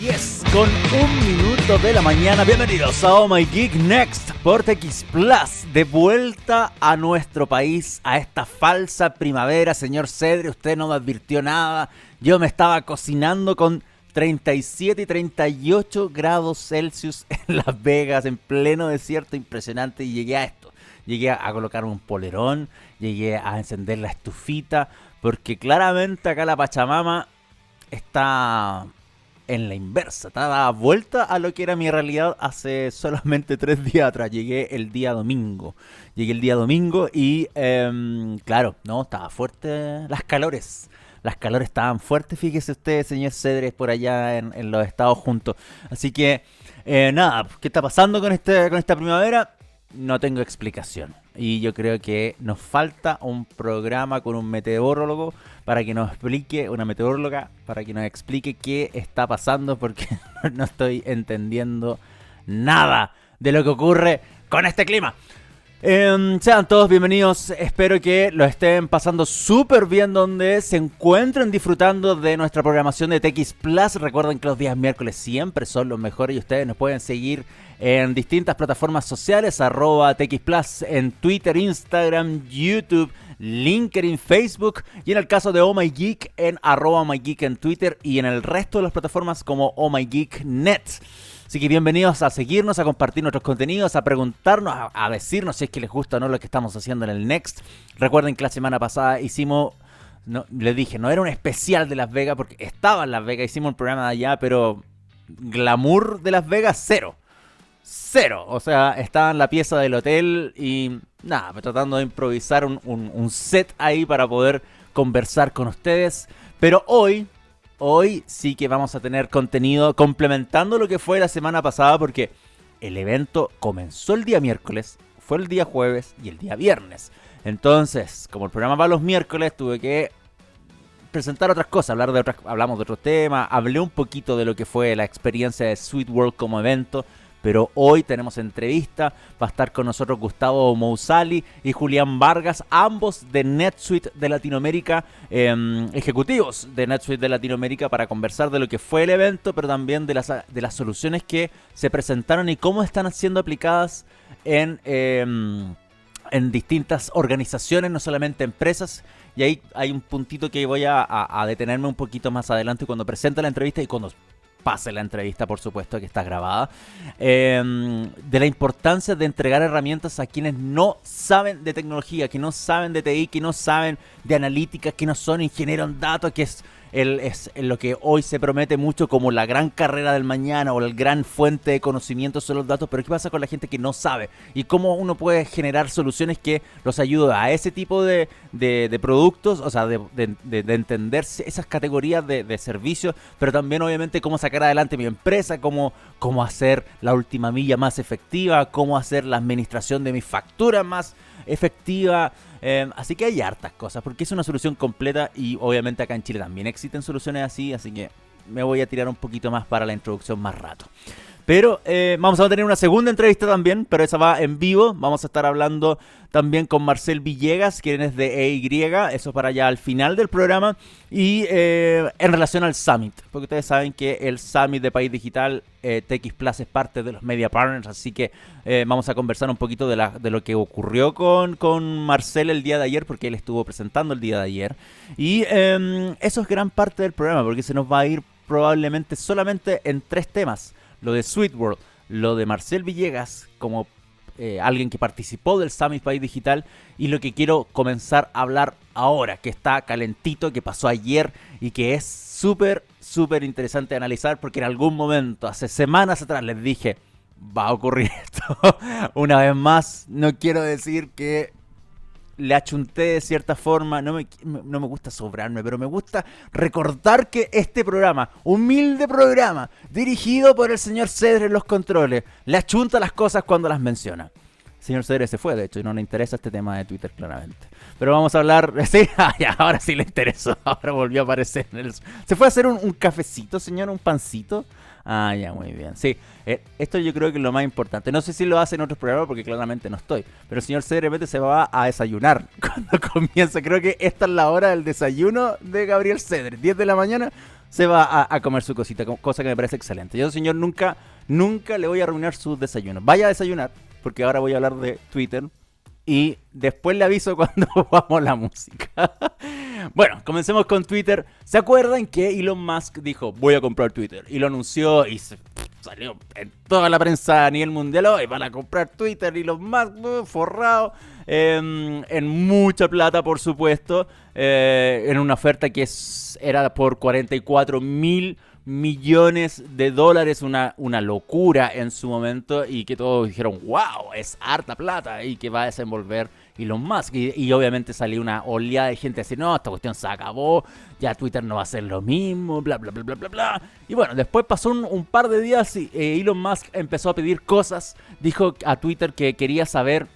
10 con un minuto de la mañana. Bienvenidos a Oh My Geek Next por TX Plus. De vuelta a nuestro país, a esta falsa primavera. Señor Cedre, usted no me advirtió nada. Yo me estaba cocinando con 37 y 38 grados Celsius en Las Vegas, en pleno desierto. Impresionante. Y llegué a esto. Llegué a colocar un polerón. Llegué a encender la estufita. Porque claramente acá la Pachamama está en la inversa, está dada vuelta a lo que era mi realidad hace solamente tres días atrás. Llegué el día domingo. Llegué el día domingo y, em, claro, no, estaba fuerte las calores. Las calores estaban fuertes, fíjese usted, señor Cedres, por allá en, los Estados Juntos. Así que, eh, nada, ¿qué está pasando con, este, con esta primavera? No tengo explicación. Y yo creo que nos falta un programa con un meteorólogo para que nos explique, una meteoróloga, para que nos explique qué está pasando porque no estoy entendiendo nada de lo que ocurre con este clima. Em, sean todos bienvenidos, espero que lo estén pasando súper bien donde se encuentren disfrutando de nuestra programación de TX Plus. Recuerden que los días miércoles siempre son los mejores y ustedes nos pueden seguir en distintas plataformas sociales, arroba Plus en Twitter, Instagram, YouTube, LinkedIn, Facebook y en el caso de Oh My Geek en arroba My Geek en Twitter y en el resto de las plataformas como Oh My Geek Net. Así que bienvenidos a seguirnos, a compartir nuestros contenidos, a preguntarnos, a, decirnos si es que les gusta o no lo que estamos haciendo en el Next. Recuerden que la semana pasada hicimos no, les dije, no era un especial de Las Vegas porque estaba en Las Vegas, hicimos un programa de allá, pero glamour de Las Vegas, cero. Cero. O sea, estaba en la pieza del hotel y nada, tratando de improvisar un set ahí para poder conversar con ustedes. Pero hoy, hoy sí que vamos a tener contenido complementando lo que fue la semana pasada porque el evento comenzó el día miércoles, fue el día jueves y el día viernes. Entonces, como el programa va los miércoles, tuve que presentar otras cosas, hablar de otras, hablamos de otros temas, hablé un poquito de lo que fue la experiencia de Sweet World como evento, pero hoy tenemos entrevista, va a estar con nosotros Gustavo Mousali y Julián Vargas, ambos de NetSuite de Latinoamérica, em, ejecutivos de NetSuite de Latinoamérica, para conversar de lo que fue el evento, pero también de las, de las soluciones que se presentaron y cómo están siendo aplicadas en, em, en distintas organizaciones, no solamente empresas. Y ahí hay un puntito que voy a, a detenerme un poquito más adelante cuando presente la entrevista y cuando pase la entrevista, por supuesto, que está grabada, em, de la importancia de entregar herramientas a quienes no saben de tecnología, que no saben de TI, que no saben de analítica, que no son ingenieros en datos, que es el, es lo que hoy se promete mucho como la gran carrera del mañana o la gran fuente de conocimiento son los datos, pero ¿qué pasa con la gente que no sabe? Y cómo uno puede generar soluciones que los ayuden a ese tipo de, productos, o sea, de, entender esas categorías de, servicios, pero también obviamente cómo sacar adelante mi empresa, cómo, cómo hacer la última milla más efectiva, cómo hacer la administración de mis facturas más efectiva. Em, así que hay hartas cosas, porque es una solución completa y obviamente acá en Chile también existen soluciones así, así que me voy a tirar un poquito más para la introducción más rato. Pero eh, vamos a tener una segunda entrevista también, pero esa va en vivo. Vamos a estar hablando también con Marcel Villegas, quien es de EY, eso para allá al final del programa. Y eh, en relación al Summit, porque ustedes saben que el Summit de País Digital eh, TX Plus es parte de los Media Partners, así que vamos a conversar un poquito de lo que ocurrió con, con Marcel el día de ayer, porque él estuvo presentando el día de ayer. Y em, eso es gran parte del programa, porque se nos va a ir probablemente solamente en tres temas lo de Sweet World, lo de Marcel Villegas como eh, alguien que participó del Summit País Digital y lo que quiero comenzar a hablar ahora, que está calentito, que pasó ayer y que es súper, súper interesante analizar porque en algún momento, hace semanas atrás, les dije, va a ocurrir esto. Una vez más, no quiero decir que le achunté de cierta forma, no me, no me gusta sobrarme, pero me gusta recordar que este programa, humilde programa, dirigido por el señor Cedre en los controles, le achunta las cosas cuando las menciona. El señor Cedre se fue, de hecho, y no le interesa este tema de Twitter claramente. Pero vamos a hablar, sí, ah, ahora sí le interesó, ahora volvió a aparecer. Se fue a hacer un, un cafecito, señor, un pancito. Ah, ya, muy bien. Sí, eh, esto yo creo que es lo más importante. No sé si lo hace en otros programas porque claramente no estoy. Pero el señor C se va a desayunar cuando comienza. Creo que esta es la hora del desayuno de Gabriel Cedre. 10 de la mañana. se va a, comer su cosita, cosa que me parece excelente. Yo, señor, nunca, nunca le voy a arruinar su desayuno. Vaya a desayunar, porque ahora voy a hablar de Twitter y después le aviso cuando vamos la música. bueno, comencemos con Twitter. ¿Se acuerdan que Elon Musk dijo, voy a comprar Twitter? Y lo anunció y salió en toda la prensa a nivel mundial, hoy van a comprar Twitter y los más uh, forrado em, en mucha plata, por supuesto, eh, en una oferta que era por 44 mil millones de dólares, una, una locura en su momento y que todos dijeron, wow, es harta plata y que va a desenvolver Elon Musk. Y, obviamente salió una oleada de gente a decir, no, esta cuestión se acabó, ya Twitter no va a ser lo mismo, bla, bla, bla, bla, bla, bla. Y bueno, después pasó un, par de días y eh, Elon Musk empezó a pedir cosas, dijo a Twitter que quería saber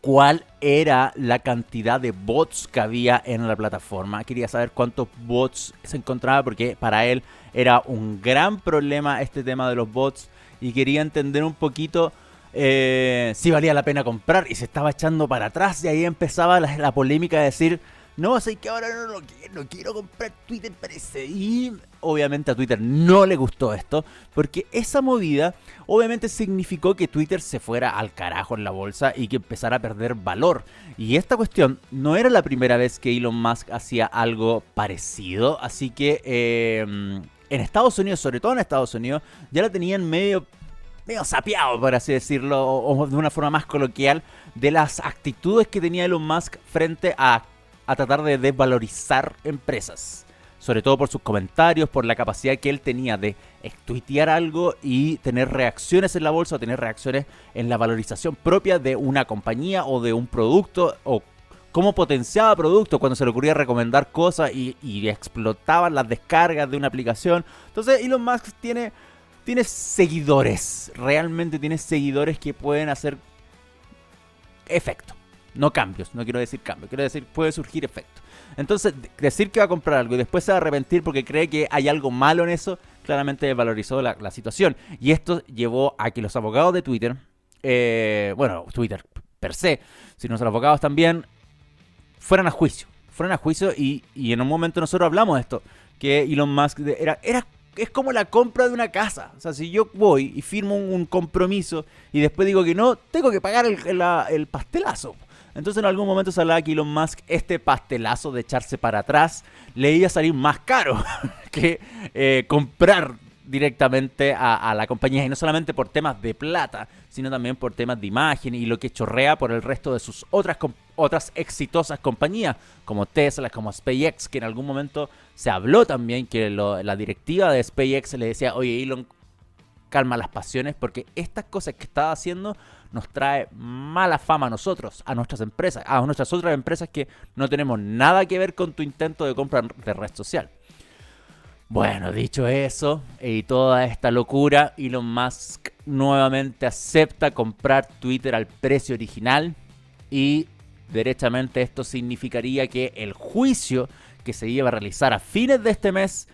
cuál era la cantidad de bots que había en la plataforma. Quería saber cuántos bots se encontraba porque para él era un gran problema este tema de los bots y quería entender un poquito eh, si valía la pena comprar y se estaba echando para atrás y ahí empezaba la, polémica de decir, no, sé que ahora no, lo quiero, no quiero comprar Twitter, parece. Y obviamente a Twitter no le gustó esto, porque esa movida obviamente significó que Twitter se fuera al carajo en la bolsa y que empezara a perder valor. Y esta cuestión no era la primera vez que Elon Musk hacía algo parecido, así que... Eh, en Estados Unidos, sobre todo en Estados Unidos, ya la tenían medio medio sapeado, por así decirlo, o de una forma más coloquial, de las actitudes que tenía Elon Musk frente a, a tratar de desvalorizar empresas. Sobre todo por sus comentarios, por la capacidad que él tenía de tuitear algo y tener reacciones en la bolsa, tener reacciones en la valorización propia de una compañía o de un producto, o cómo potenciaba productos cuando se le ocurría recomendar cosas y, explotaban las descargas de una aplicación. Entonces Elon Musk tiene tienes seguidores. Realmente tienes seguidores que pueden hacer efecto. No cambios, no quiero decir cambio, quiero decir puede surgir efecto. Entonces, decir que va a comprar algo y después se va a arrepentir porque cree que hay algo malo en eso, claramente valorizó la, situación. Y esto llevó a que los abogados de Twitter, eh, bueno, Twitter per se, sino los abogados también, fueran a juicio. Fueran a juicio y, y en un momento nosotros hablamos de esto, que Elon Musk era, era es como la compra de una casa. O sea, si yo voy y firmo un, compromiso y después digo que no, tengo que pagar el, pastelazo. Entonces en algún momento se hablaba que Elon Musk, este pastelazo de echarse para atrás, le iba a salir más caro que eh, comprar directamente a, la compañía. Y no solamente por temas de plata, sino también por temas de imagen y lo que chorrea por el resto de sus otras, otras exitosas compañías, como Tesla, como SpaceX, que en algún momento se habló también que la directiva de SpaceX le decía, oye Elon, calma las pasiones, porque estas cosas que estás haciendo nos trae mala fama a nosotros, a nuestras empresas, a nuestras otras empresas que no tenemos nada que ver con tu intento de compra de red social. Bueno, dicho eso y toda esta locura, Elon Musk nuevamente acepta comprar Twitter al precio original y derechamente esto significaría que el juicio que se iba a realizar a fines de este mes,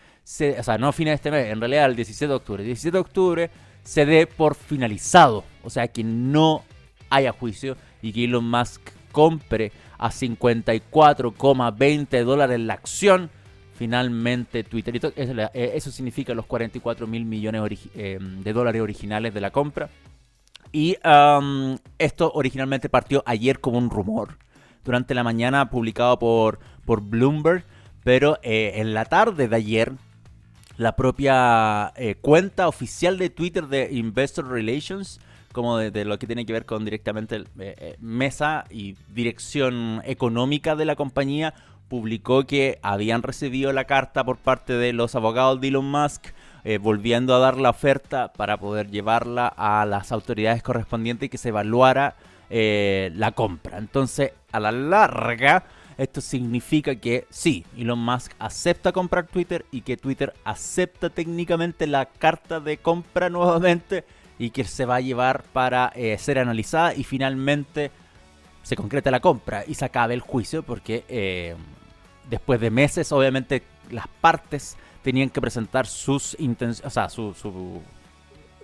o sea, no a fines de este mes, en realidad el 17 de octubre, el 17 de octubre se dé por finalizado, o sea, que no haya juicio y que Elon Musk compre a 54,20 dólares la acción finalmente Twitter. Eh, eso significa los 44 mil millones eh, de dólares originales de la compra. Y esto originalmente partió ayer como un rumor. Durante la mañana publicado por, por Bloomberg. Pero eh, en la tarde de ayer, la propia cuenta oficial de Twitter de Investor Relations, como de, lo que tiene que ver con directamente mesa y dirección económica de la compañía, publicó que habían recibido la carta por parte de los abogados de Elon Musk, eh, volviendo a dar la oferta para poder llevarla a las autoridades correspondientes y que se evaluara eh, la compra. Entonces, a la larga, esto significa que sí, Elon Musk acepta comprar Twitter y que Twitter acepta técnicamente la carta de compra nuevamente y que se va a llevar para eh, ser analizada y finalmente se concreta la compra y se acabe el juicio porque después de meses, obviamente las partes tenían que presentar sus intenciones, o sea, su,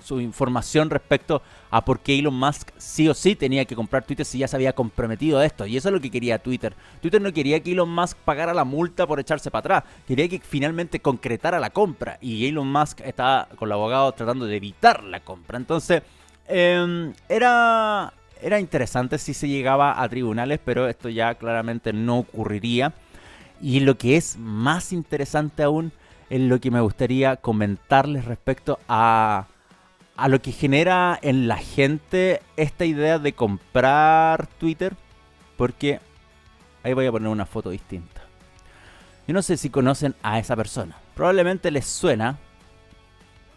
su información respecto a por qué Elon Musk sí o sí tenía que comprar Twitter si ya se había comprometido a esto. Y eso es lo que quería Twitter. Twitter no quería que Elon Musk pagara la multa por echarse para atrás. Quería que finalmente concretara la compra. Y Elon Musk estaba con el abogado tratando de evitar la compra. Entonces, em, era, era interesante si se llegaba a tribunales, pero esto ya claramente no ocurriría. Y lo que es más interesante aún es lo que me gustaría comentarles respecto a, a lo que genera en la gente esta idea de comprar Twitter. Porque ahí voy a poner una foto distinta. Yo no sé si conocen a esa persona. Probablemente les suena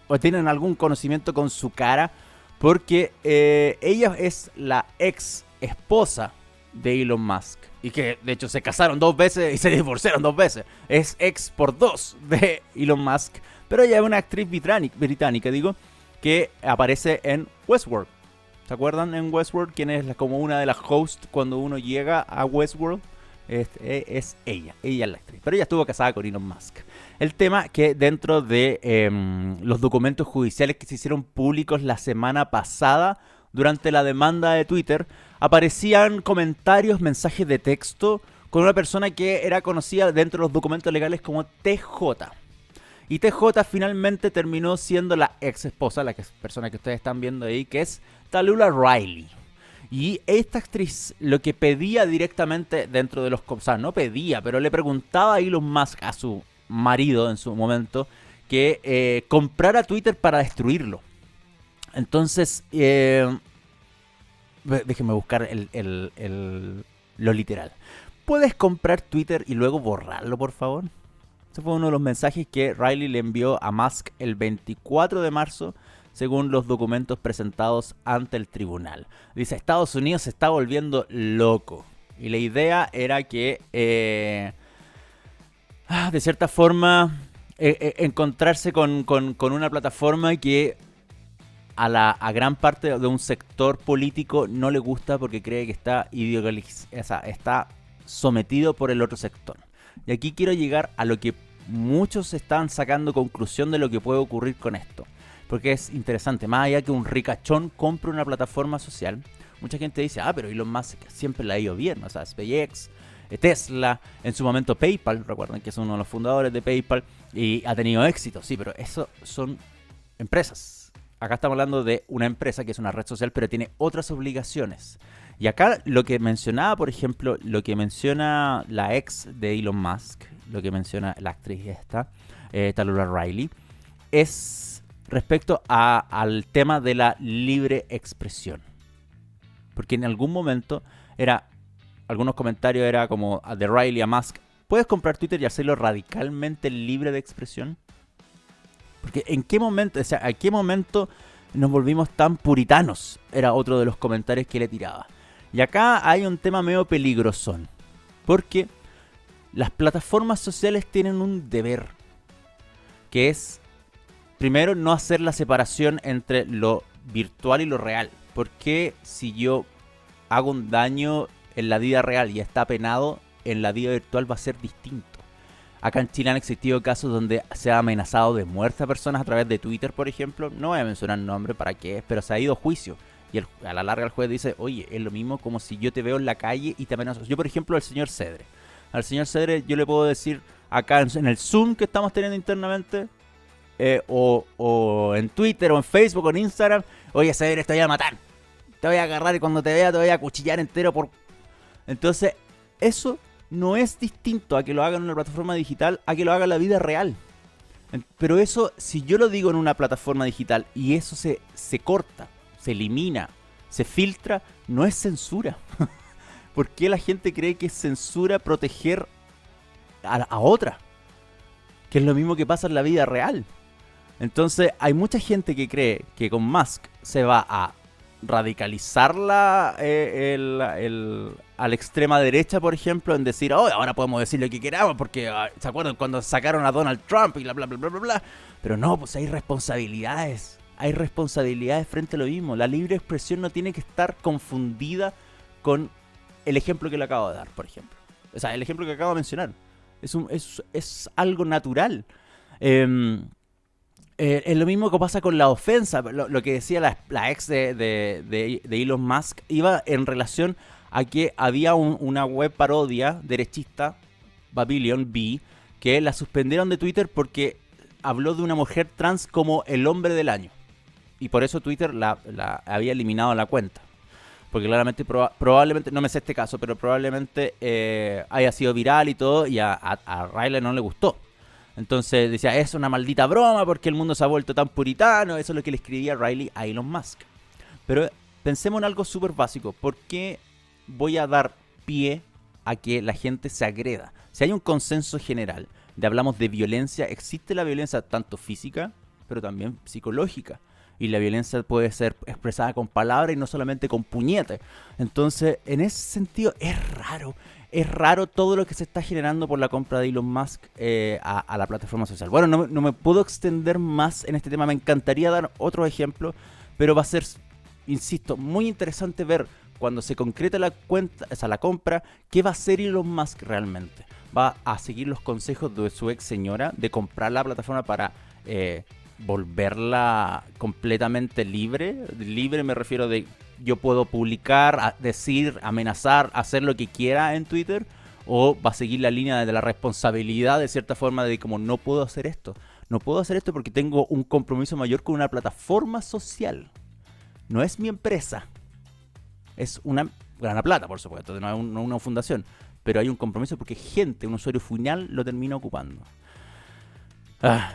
o tienen algún conocimiento con su cara porque eh, ella es la ex esposa de Elon Musk. Y que de hecho se casaron dos veces y se divorciaron dos veces. Es ex por dos de Elon Musk. Pero ella es una actriz británica, digo, que aparece en Westworld. ¿Se acuerdan en Westworld quién es como una de las hosts cuando uno llega a Westworld? Es, es, ella, ella es la actriz. Pero ella estuvo casada con Elon Musk. El tema que dentro de em, los documentos judiciales que se hicieron públicos la semana pasada durante la demanda de Twitter, aparecían comentarios, mensajes de texto con una persona que era conocida dentro de los documentos legales como TJ. Y TJ finalmente terminó siendo la ex esposa, la persona que ustedes están viendo ahí, que es Talula Riley. Y esta actriz lo que pedía directamente dentro de los... O sea, no pedía, pero le preguntaba a Elon Musk, a su marido en su momento, que eh, comprara Twitter para destruirlo. Entonces, eh, déjenme buscar lo literal. ¿Puedes comprar Twitter y luego borrarlo, por favor? Ese fue uno de los mensajes que Riley le envió a Musk el 24 de marzo, según los documentos presentados ante el tribunal. Dice, Estados Unidos se está volviendo loco. Y la idea era que, eh, ah, de cierta forma, eh, eh, encontrarse con, con una plataforma que a, la, gran parte de un sector político no le gusta porque cree que está ideologizado, está sometido por el otro sector. Y aquí quiero llegar a lo que muchos están sacando conclusión de lo que puede ocurrir con esto. Porque es interesante, más allá que un ricachón compre una plataforma social, mucha gente dice, ah, pero Elon Musk siempre la ha ido bien, o sea, SpaceX, eh, Tesla, en su momento PayPal, recuerden que es uno de los fundadores de PayPal y ha tenido éxito, sí, pero eso son empresas, acá estamos hablando de una empresa que es una red social, pero tiene otras obligaciones. Y acá lo que mencionaba, por ejemplo, lo que menciona la ex de Elon Musk, lo que menciona la actriz esta, eh, Talula Riley, es respecto al tema de la libre expresión. Porque en algún momento era, algunos comentarios era como de Riley a Musk, ¿puedes comprar Twitter y hacerlo radicalmente libre de expresión? En qué momento, o sea, a qué momento nos volvimos tan puritanos, era otro de los comentarios que le tiraba. Y acá hay un tema medio peligrosón, porque las plataformas sociales tienen un deber, que es, primero, no hacer la separación entre lo virtual y lo real. Porque si yo hago un daño en la vida real y está penado, en la vida virtual va a ser distinto? Acá en Chile han existido casos donde se ha amenazado de muerte a personas a través de Twitter, por ejemplo. No voy a mencionar nombre para qué es, pero se ha ido a juicio. Y a la larga el juez dice, oye, es lo mismo como si yo te veo en la calle y te amenazo. Yo, por ejemplo, al señor Cedre. Al señor Cedre yo le puedo decir acá en, el Zoom que estamos teniendo internamente, eh, o, en Twitter, o en Facebook, o en Instagram, oye, Cedre, te voy a matar. Te voy a agarrar y cuando te vea te voy a cuchillar entero por... Entonces, eso no es distinto a que lo haga en una plataforma digital a que lo haga en la vida real. Pero eso, si yo lo digo en una plataforma digital y eso se, se corta, se elimina, se filtra, no es censura. ¿Por qué la gente cree que es censura proteger a, a otra? Que es lo mismo que pasa en la vida real. Entonces hay mucha gente que cree que con Musk se va a radicalizarla eh, el, a la extrema derecha, por ejemplo, en decir, oh, ahora podemos decir lo que queramos, porque ah, ¿se acuerdan cuando sacaron a Donald Trump y bla, bla, bla, bla, bla, bla? Pero no, pues hay responsabilidades. Hay responsabilidades frente a lo mismo. La libre expresión no tiene que estar confundida con el ejemplo que le acabo de dar, por ejemplo. O sea, el ejemplo que acabo de mencionar. Es, un, es, es algo natural. Eh, Eh, es lo mismo que pasa con la ofensa. Lo, que decía la, ex de, Elon Musk iba en relación a que había una web parodia derechista, Babylon B, que la suspendieron de Twitter porque habló de una mujer trans como el hombre del año. Y por eso Twitter la, había eliminado la cuenta. Porque claramente, probablemente, no me sé este caso, pero probablemente eh, haya sido viral y todo, y a, a Riley no le gustó. Entonces decía, es una maldita broma porque el mundo se ha vuelto tan puritano. Eso es lo que le escribía Riley a Elon Musk. Pero pensemos en algo súper básico. ¿Por qué voy a dar pie a que la gente se agreda? Si hay un consenso general de hablamos de violencia, existe la violencia tanto física, pero también psicológica. Y la violencia puede ser expresada con palabras y no solamente con puñetes. Entonces, en ese sentido, es raro es raro todo lo que se está generando por la compra de Elon Musk eh, a, la plataforma social. Bueno, no, me puedo extender más en este tema, me encantaría dar otro ejemplo, pero va a ser, insisto, muy interesante ver cuando se concreta la cuenta, o sea, la compra, qué va a hacer Elon Musk realmente. Va a seguir los consejos de su ex señora de comprar la plataforma para eh, volverla completamente libre. Libre me refiero de yo puedo publicar, decir, amenazar, hacer lo que quiera en Twitter, o va a seguir la línea de la responsabilidad de cierta forma de como no puedo hacer esto. No puedo hacer esto porque tengo un compromiso mayor con una plataforma social. No es mi empresa. Es una gran plata, por supuesto, no es una fundación. Pero hay un compromiso porque gente, un usuario final, lo termina ocupando. Ah,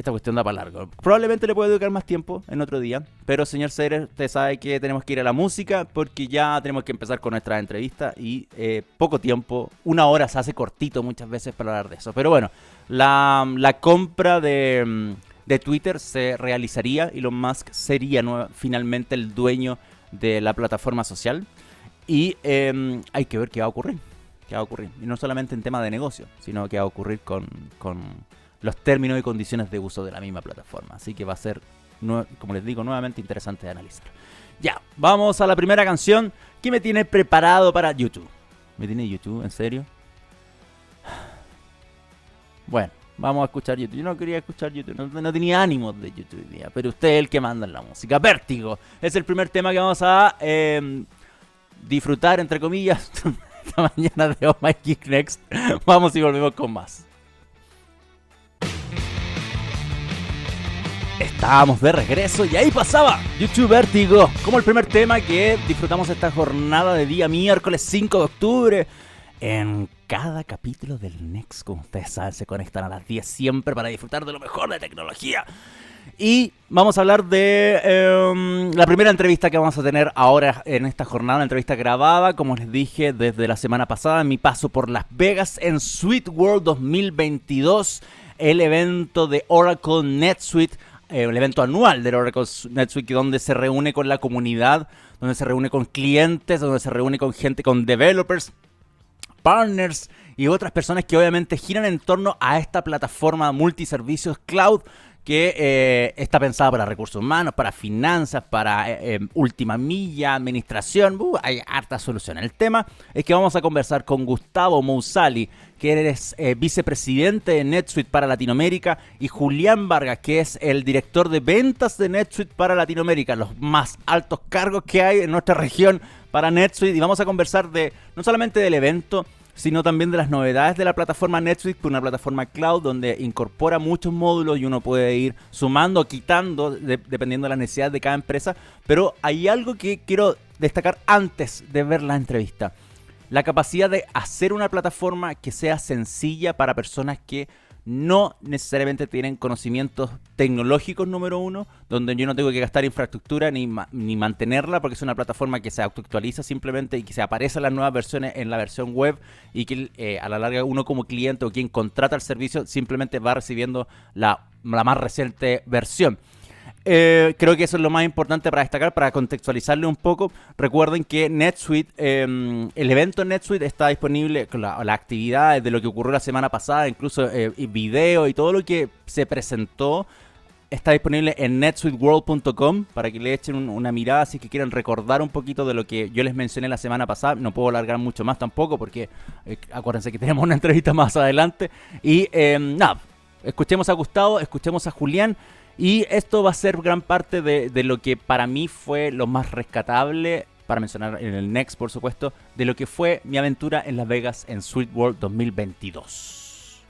esta cuestión da para largo. Probablemente le puede dedicar más tiempo en otro día. Pero, señor Ceres, usted sabe que tenemos que ir a la música porque ya tenemos que empezar con nuestra entrevista y eh, poco tiempo, una hora se hace cortito muchas veces para hablar de eso. Pero bueno, la, compra de, de, Twitter se realizaría. y Elon Musk sería finalmente el dueño de la plataforma social. Y em, hay que ver qué va a ocurrir. Qué va a ocurrir. Y no solamente en tema de negocio, sino qué va a ocurrir con los términos y condiciones de uso de la misma plataforma. Así que va a ser, como les digo, nuevamente interesante de analizar. Ya, vamos a la primera canción que me tiene preparado para YouTube. ¿Me tiene YouTube? ¿En serio? Bueno, vamos a escuchar YouTube. Yo no quería escuchar YouTube, no, tenía ánimos de YouTube día, pero usted es el que manda en la música. Vértigo es el primer tema que vamos a em, disfrutar, entre comillas, esta mañana de Oh My Next. Vamos y volvemos con más. Estábamos de regreso y ahí pasaba YouTube Vertigo como el primer tema que disfrutamos esta jornada de día miércoles 5 de octubre. En cada capítulo del Next, como ustedes saben, se conectan a las 10 siempre para disfrutar de lo mejor de tecnología. Y vamos a hablar de em, la primera entrevista que vamos a tener ahora en esta jornada, una entrevista grabada, como les dije, desde la semana pasada, mi paso por Las Vegas en Sweet World 2022, el evento de Oracle NetSuite eh, el evento anual del Oracle NetSuite donde se reúne con la comunidad, donde se reúne con clientes, donde se reúne con gente, con developers, partners y otras personas que obviamente giran en torno a esta plataforma multiservicios cloud que eh, está pensada para recursos humanos, para finanzas, para eh, em, última milla, administración. Uh, hay harta solución. El tema es que vamos a conversar con Gustavo Mousali, que eh, vicepresidente de NetSuite para Latinoamérica, y Julián Vargas, que es el director de ventas de NetSuite para Latinoamérica, los más altos cargos que hay en nuestra región para NetSuite. Y vamos a conversar de no solamente del evento, sino también de las novedades de la plataforma Netflix, una plataforma cloud donde incorpora muchos módulos y uno puede ir sumando quitando dependiendo de la necesidad de cada empresa. Pero hay algo que quiero destacar antes de ver la entrevista. La capacidad de hacer una plataforma que sea sencilla para personas que no necesariamente tienen conocimientos tecnológicos número uno, donde yo no tengo que gastar infraestructura ni, ni mantenerla, porque es una plataforma que se actualiza simplemente y que se aparecen las nuevas versiones en la versión web y que eh, a la larga uno como cliente o quien contrata el servicio simplemente va recibiendo la, la más reciente versión. Eh, creo que eso es lo más importante para destacar, para contextualizarle un poco. Recuerden que NetSuite, em, el evento NetSuite está disponible, la, la actividad de lo que ocurrió la semana pasada, incluso eh, video y todo lo que se presentó está disponible en netsuiteworld.com para que le echen una mirada si que quieren recordar un poquito de lo que yo les mencioné la semana pasada. No puedo alargar mucho más tampoco porque eh, acuérdense que tenemos una entrevista más adelante. Y em, nada, escuchemos a Gustavo, escuchemos a Julián Y esto va a ser gran parte de, de, lo que para mí fue lo más rescatable, para mencionar en el Next por supuesto, de lo que fue mi aventura en Las Vegas en Sweet World 2022.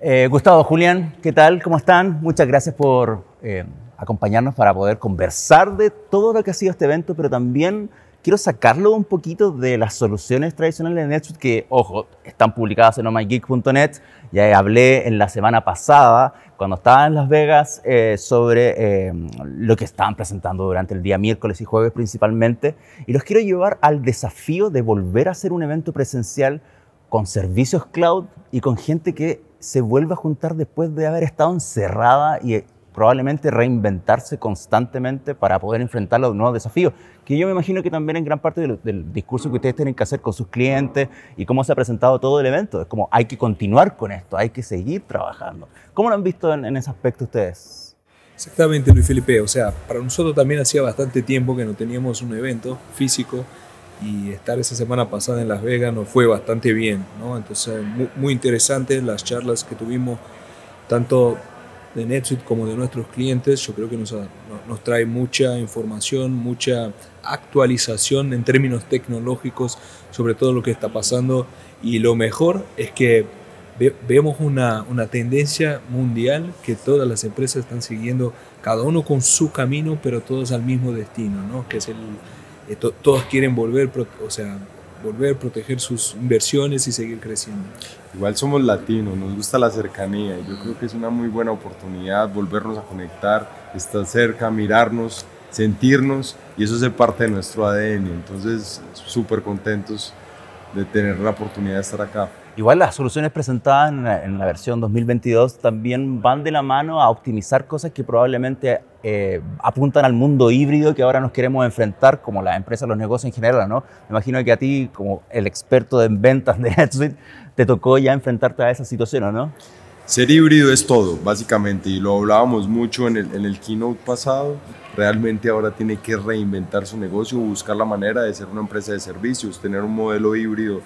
Eh, Gustavo, Julián, ¿qué tal? ¿Cómo están? Muchas gracias por eh, acompañarnos para poder conversar de todo lo que ha sido este evento, pero también quiero sacarlo un poquito de las soluciones tradicionales de NetSuite que, ojo, están publicadas en omygeek.net. Ya hablé en la semana pasada, cuando estaba en Las Vegas, eh, sobre lo que estaban presentando durante el día miércoles y jueves principalmente. Y los quiero llevar al desafío de volver a hacer un evento presencial con servicios cloud y con gente que se vuelve a juntar después de haber estado encerrada y eh, probablemente reinventarse constantemente para poder enfrentar los nuevos desafíos, que yo me imagino que también en gran parte del, discurso que ustedes tienen que hacer con sus clientes y cómo se ha presentado todo el evento, es como hay que continuar con esto, hay que seguir trabajando. ¿Cómo lo han visto en, en ese aspecto ustedes? Exactamente, Luis Felipe. O sea, para nosotros también hacía bastante tiempo que no teníamos un evento físico y estar esa semana pasada en Las Vegas nos fue bastante bien, ¿no? Entonces, muy, muy interesante las charlas que tuvimos, tanto de NetSuite como de nuestros clientes. Yo creo que nos, nos trae mucha información, mucha actualización en términos tecnológicos sobre todo lo que está pasando. Y lo mejor es que vemos una, una tendencia mundial que todas las empresas están siguiendo, cada uno con su camino, pero todos al mismo destino, ¿no? que es el eh, todos quieren volver, o sea, volver proteger sus inversiones y seguir creciendo. Igual somos latinos, nos gusta la cercanía y yo creo que es una muy buena oportunidad volvernos a conectar, estar cerca, mirarnos, sentirnos y eso es parte de nuestro ADN. Entonces, súper contentos de tener la oportunidad de estar acá. Igual las soluciones presentadas en la, versión 2022 también van de la mano a optimizar cosas que probablemente eh, apuntan al mundo híbrido que ahora nos queremos enfrentar, como las empresas, los negocios en general, ¿no? Me imagino que a ti, como el experto en ventas de NetSuite, te tocó ya enfrentarte a esa situación, ¿no? Ser híbrido es todo, básicamente, y lo hablábamos mucho en el, en el keynote pasado. Realmente ahora tiene que reinventar su negocio, buscar la manera de ser una empresa de servicios, tener un modelo híbrido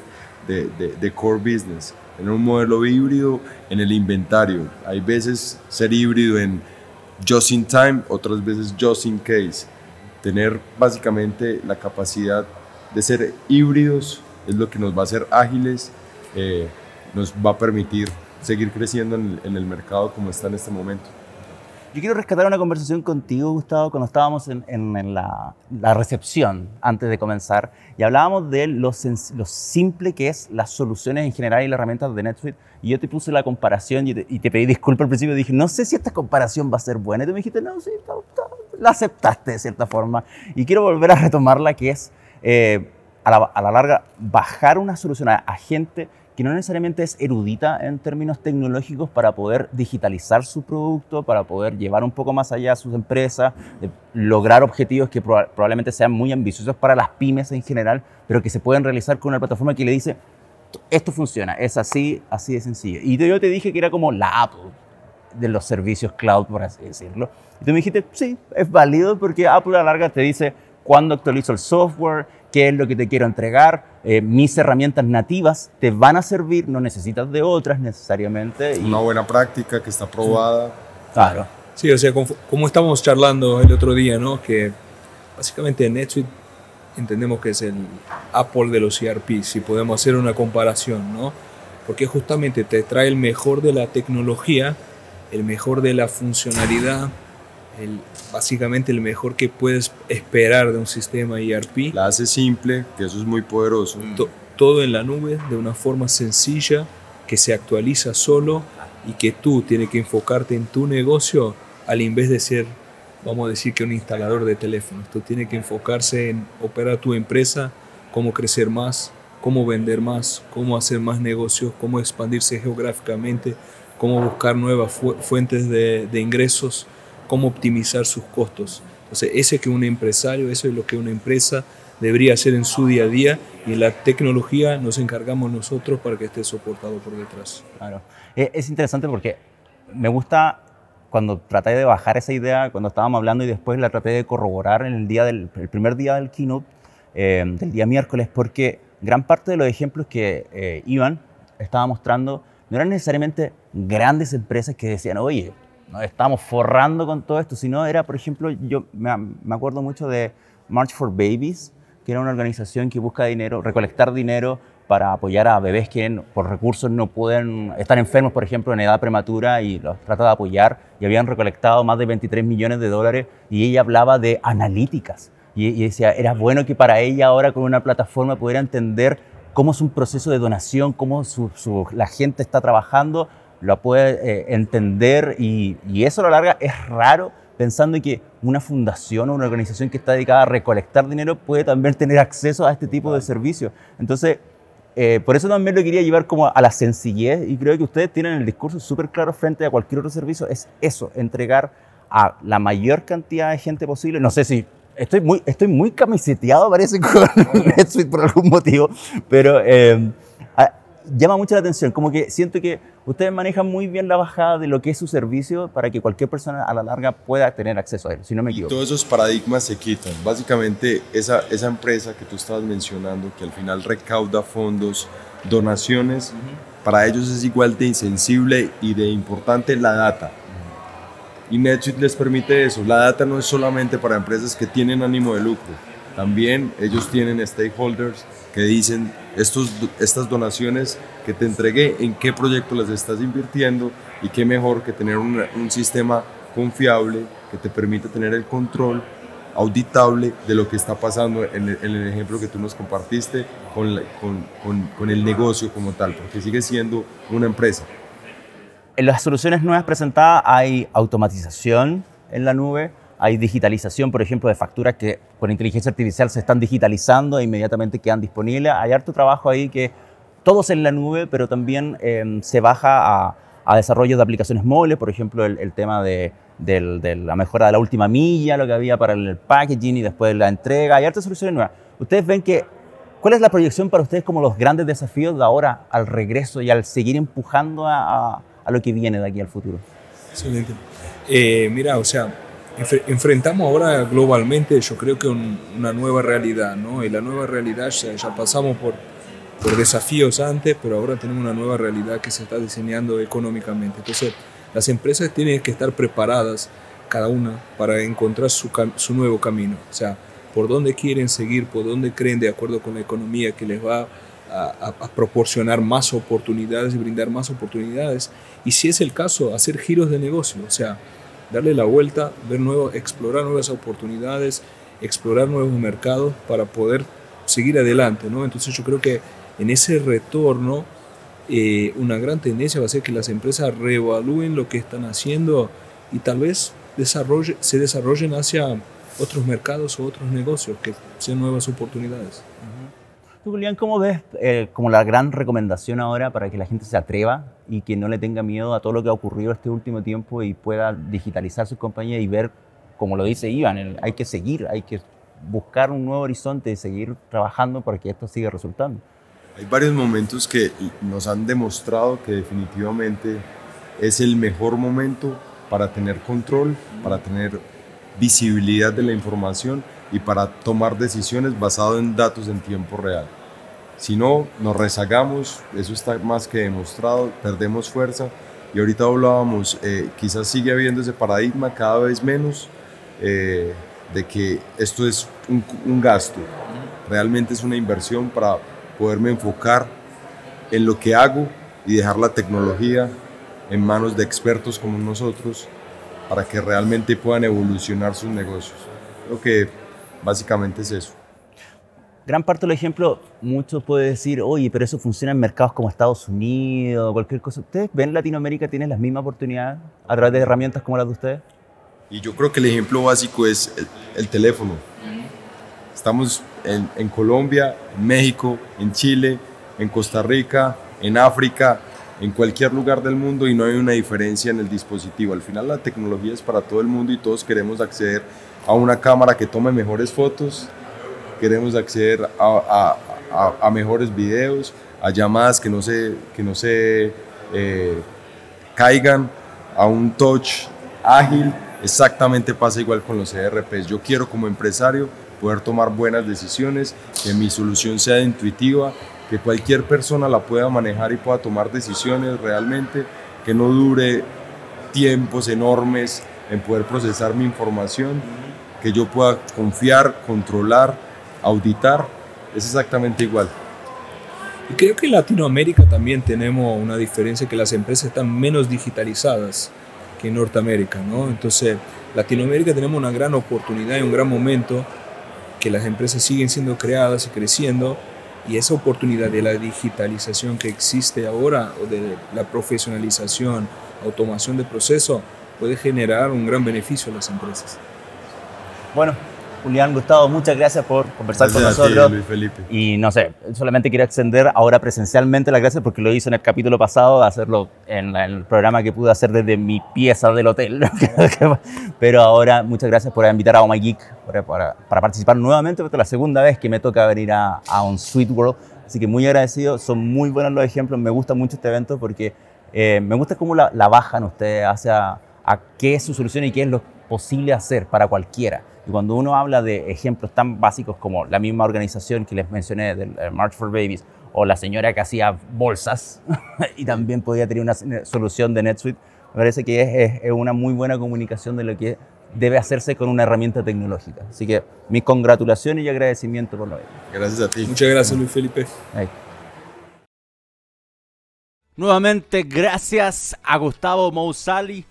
de, core business, en un modelo híbrido en el inventario. Hay veces ser híbrido en just in time, otras veces just in case. Tener básicamente la capacidad de ser híbridos es lo que nos va a hacer ágiles, eh, nos va a permitir seguir creciendo en el mercado como está en este momento. Yo quiero rescatar una conversación contigo, Gustavo, cuando estábamos en, la, recepción antes de comenzar y hablábamos de lo, simple que es las soluciones en general y las herramientas de NetSuite. Y yo te puse la comparación y te, pedí disculpas al principio. Dije, no sé si esta comparación va a ser buena. Y tú me dijiste, no, sí, la aceptaste de cierta forma. Y quiero volver a retomarla, que es eh, a, la, larga bajar una solución a gente que no necesariamente es erudita en términos tecnológicos para poder digitalizar su producto, para poder llevar un poco más allá a sus empresas, lograr objetivos que probablemente sean muy ambiciosos para las pymes en general, pero que se pueden realizar con una plataforma que le dice, esto funciona, es así, así de sencillo. Y yo te dije que era como la Apple de los servicios cloud, por así decirlo. Y tú me dijiste, sí, es válido porque Apple a la larga te dice cuándo actualizo el software, qué es lo que te quiero entregar, eh, mis herramientas nativas te van a servir, no necesitas de otras necesariamente. Una buena práctica que está probada. Claro. Sí, o sea, como, como estamos charlando el otro día, ¿no? Que básicamente NetSuite entendemos que es el Apple de los ERP, si podemos hacer una comparación, ¿no? Porque justamente te trae el mejor de la tecnología, el mejor de la funcionalidad, el, básicamente el mejor que puedes esperar de un sistema ERP. La hace simple, que eso es muy poderoso. todo en la nube, de una forma sencilla, que se actualiza solo y que tú tienes que enfocarte en tu negocio al invés de ser, vamos a decir que un instalador de teléfonos. Tú tienes que enfocarse en operar tu empresa, cómo crecer más, cómo vender más, cómo hacer más negocios, cómo expandirse geográficamente, cómo buscar nuevas fuentes de, de ingresos cómo optimizar sus costos. Entonces, ese que un empresario, eso es lo que una empresa debería hacer en su día a día y la tecnología nos encargamos nosotros para que esté soportado por detrás. Claro. Eh, es interesante porque me gusta cuando traté de bajar esa idea, cuando estábamos hablando y después la traté de corroborar en el, día del, el primer día del keynote, eh, del día miércoles, porque gran parte de los ejemplos que eh, Iván estaba mostrando no eran necesariamente grandes empresas que decían, oye, nos estamos forrando con todo esto, sino era, por ejemplo, yo me, me acuerdo mucho de March for Babies, que era una organización que busca dinero, recolectar dinero para apoyar a bebés que por recursos no pueden, estar enfermos, por ejemplo, en edad prematura y los trata de apoyar y habían recolectado más de 23 millones de dólares y ella hablaba de analíticas y, decía, era bueno que para ella ahora con una plataforma pudiera entender cómo es un proceso de donación, cómo la gente está trabajando, lo puede eh, entender y, y eso a la larga es raro pensando que una fundación o una organización que está dedicada a recolectar dinero puede también tener acceso a este tipo de servicios. Entonces, eh, por eso también lo quería llevar como a la sencillez y creo que ustedes tienen el discurso súper claro frente a cualquier otro servicio, es eso, entregar a la mayor cantidad de gente posible. No sé si estoy muy, estoy muy camiseteado, parece, con NetSuite por algún motivo, pero eh, llama mucho la atención, como que siento que ustedes manejan muy bien la bajada de lo que es su servicio para que cualquier persona a la larga pueda tener acceso a él, si no me equivoco. todos esos paradigmas se quitan. Básicamente, esa, esa empresa que tú estabas mencionando, que al final recauda fondos, donaciones, para ellos es igual de insensible y de importante la data. Y NetSuite les permite eso. La data no es solamente para empresas que tienen ánimo de lucro, también ellos tienen stakeholders que dicen estos, estas donaciones que te entregué, en qué proyecto las estás invirtiendo y qué mejor que tener un, un sistema confiable que te permita tener el control auditable de lo que está pasando en el, en el ejemplo que tú nos compartiste con, con, con, el negocio como tal, porque sigue siendo una empresa. En las soluciones nuevas presentadas hay automatización en la nube, hay digitalización, por ejemplo, de facturas que con inteligencia artificial se están digitalizando e inmediatamente quedan disponibles. Hay harto trabajo ahí que todos en la nube, pero también em, se baja a, a, desarrollo de aplicaciones móviles, por ejemplo, el, tema de, la mejora de la última milla, lo que había para el packaging y después la entrega. Hay hartas soluciones nuevas. Ustedes ven que, ¿cuál es la proyección para ustedes como los grandes desafíos de ahora al regreso y al seguir empujando a, a lo que viene de aquí al futuro? Excelente. Eh, mira, o sea, enfrentamos ahora globalmente, yo creo que una nueva realidad, ¿no? Y la nueva realidad ya, ya pasamos por, por desafíos antes, pero ahora tenemos una nueva realidad que se está diseñando económicamente. Entonces, las empresas tienen que estar preparadas, cada una, para encontrar su, su nuevo camino. O sea, por dónde quieren seguir, por dónde creen, de acuerdo con la economía, que les va a, a, proporcionar más oportunidades y brindar más oportunidades. Y si es el caso, hacer giros de negocio. O sea, darle la vuelta, ver nuevo, explorar nuevas oportunidades, explorar nuevos mercados para poder seguir adelante. ¿no? Entonces yo creo que en ese retorno eh, una gran tendencia va a ser que las empresas reevalúen lo que están haciendo y tal vez desarrolle, se desarrollen hacia otros mercados o otros negocios que sean nuevas oportunidades. Julián, ¿cómo ves eh, como la gran recomendación ahora para que la gente se atreva y que no le tenga miedo a todo lo que ha ocurrido este último tiempo y pueda digitalizar su compañía y ver, como lo dice Iván, hay que seguir, hay que buscar un nuevo horizonte y seguir trabajando para que esto siga resultando? Hay varios momentos que nos han demostrado que definitivamente es el mejor momento para tener control, para tener visibilidad de la información y para tomar decisiones basado en datos en tiempo real. Si no, nos rezagamos, eso está más que demostrado, perdemos fuerza. Y ahorita hablábamos, eh, quizás sigue habiendo ese paradigma cada vez menos eh, de que esto es un, un, gasto, realmente es una inversión para poderme enfocar en lo que hago y dejar la tecnología en manos de expertos como nosotros para que realmente puedan evolucionar sus negocios. Creo que básicamente es eso gran parte del ejemplo, muchos pueden decir, oye, pero eso funciona en mercados como Estados Unidos, cualquier cosa. ¿Ustedes ven Latinoamérica tiene las mismas oportunidades a través de herramientas como las de ustedes? Y yo creo que el ejemplo básico es el, teléfono. Estamos en, en, Colombia, en México, en Chile, en Costa Rica, en África, en cualquier lugar del mundo y no hay una diferencia en el dispositivo. Al final la tecnología es para todo el mundo y todos queremos acceder a una cámara que tome mejores fotos queremos acceder a, a, a, mejores videos, a llamadas que no se, que no se eh, caigan, a un touch ágil. Exactamente pasa igual con los ERPs. Yo quiero como empresario poder tomar buenas decisiones, que mi solución sea intuitiva, que cualquier persona la pueda manejar y pueda tomar decisiones realmente, que no dure tiempos enormes en poder procesar mi información, que yo pueda confiar, controlar, auditar, es exactamente igual. Y creo que en Latinoamérica también tenemos una diferencia que las empresas están menos digitalizadas que en Norteamérica, ¿no? Entonces, Latinoamérica tenemos una gran oportunidad y un gran momento que las empresas siguen siendo creadas y creciendo y esa oportunidad de la digitalización que existe ahora o de la profesionalización, automación de proceso puede generar un gran beneficio a las empresas. Bueno, Julián, Gustavo, muchas gracias por conversar con nosotros. Y no sé, solamente quiero extender ahora presencialmente las gracias porque lo hice en el capítulo pasado, hacerlo en el programa que pude hacer desde mi pieza del hotel. Pero ahora, muchas gracias por invitar a Oh My Geek para, participar nuevamente, porque es la segunda vez que me toca venir a, a un Sweet World. Así que muy agradecido, son muy buenos los ejemplos, me gusta mucho este evento porque eh, me gusta cómo la, bajan ustedes hacia a qué es su solución y qué es lo posible hacer para cualquiera. Y cuando uno habla de ejemplos tan básicos como la misma organización que les mencioné del eh, March for Babies o la señora que hacía bolsas y también podía tener una solución de NetSuite, me parece que es, una muy buena comunicación de lo que debe hacerse con una herramienta tecnológica. Así que mis congratulaciones y agradecimiento por lo mismo. Gracias a ti. Muchas gracias, Luis Felipe. Nuevamente, gracias a Gustavo Mousali